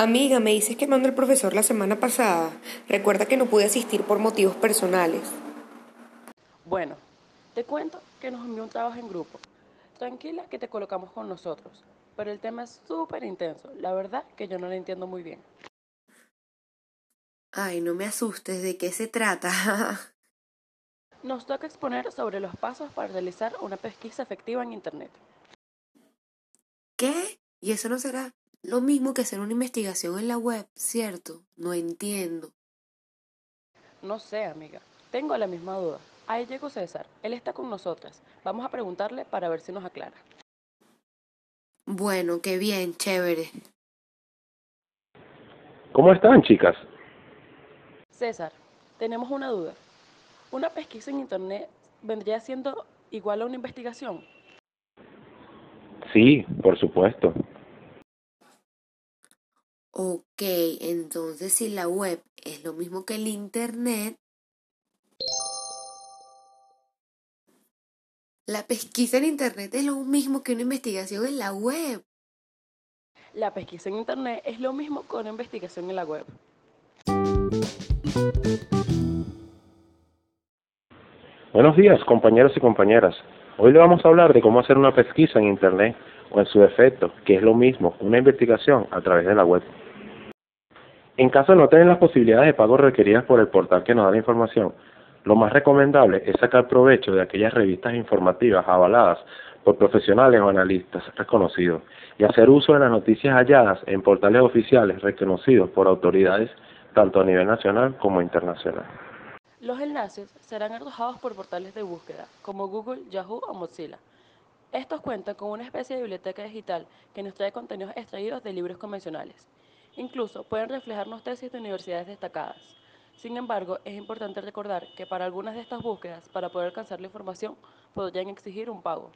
Amiga, me dices que mandó el profesor la semana pasada. Recuerda que no pude asistir por motivos personales. Bueno, te cuento que nos envió un trabajo en grupo. Tranquila que te colocamos con nosotros, pero el tema es súper intenso. La verdad que yo no lo entiendo muy bien. Ay, no me asustes, ¿de qué se trata? Nos toca exponer sobre los pasos para realizar una pesquisa efectiva en Internet. ¿Qué? ¿Y eso no será lo mismo que hacer una investigación en la web, cierto? No entiendo. No sé, amiga. Tengo la misma duda. Ahí llegó César. Él está con nosotras. Vamos a preguntarle para ver si nos aclara. Bueno, qué bien, chévere. ¿Cómo están, chicas? César, tenemos una duda. ¿Una pesquisa en Internet vendría siendo igual a una investigación? Sí, por supuesto. Ok, entonces si la web es lo mismo que el Internet, la pesquisa en Internet es lo mismo que una investigación en la web. La pesquisa en Internet es lo mismo que una investigación en la web. Buenos días, compañeros y compañeras. Hoy le vamos a hablar de cómo hacer una pesquisa en Internet o en su defecto, que es lo mismo, una investigación a través de la web. En caso de no tener las posibilidades de pago requeridas por el portal que nos da la información, lo más recomendable es sacar provecho de aquellas revistas informativas avaladas por profesionales o analistas reconocidos y hacer uso de las noticias halladas en portales oficiales reconocidos por autoridades tanto a nivel nacional como internacional. Los enlaces serán arrojados por portales de búsqueda como Google, Yahoo o Mozilla. Estos cuentan con una especie de biblioteca digital que nos trae contenidos extraídos de libros convencionales. Incluso pueden reflejarnos tesis de universidades destacadas. Sin embargo, es importante recordar que para algunas de estas búsquedas, para poder alcanzar la información, podrían exigir un pago.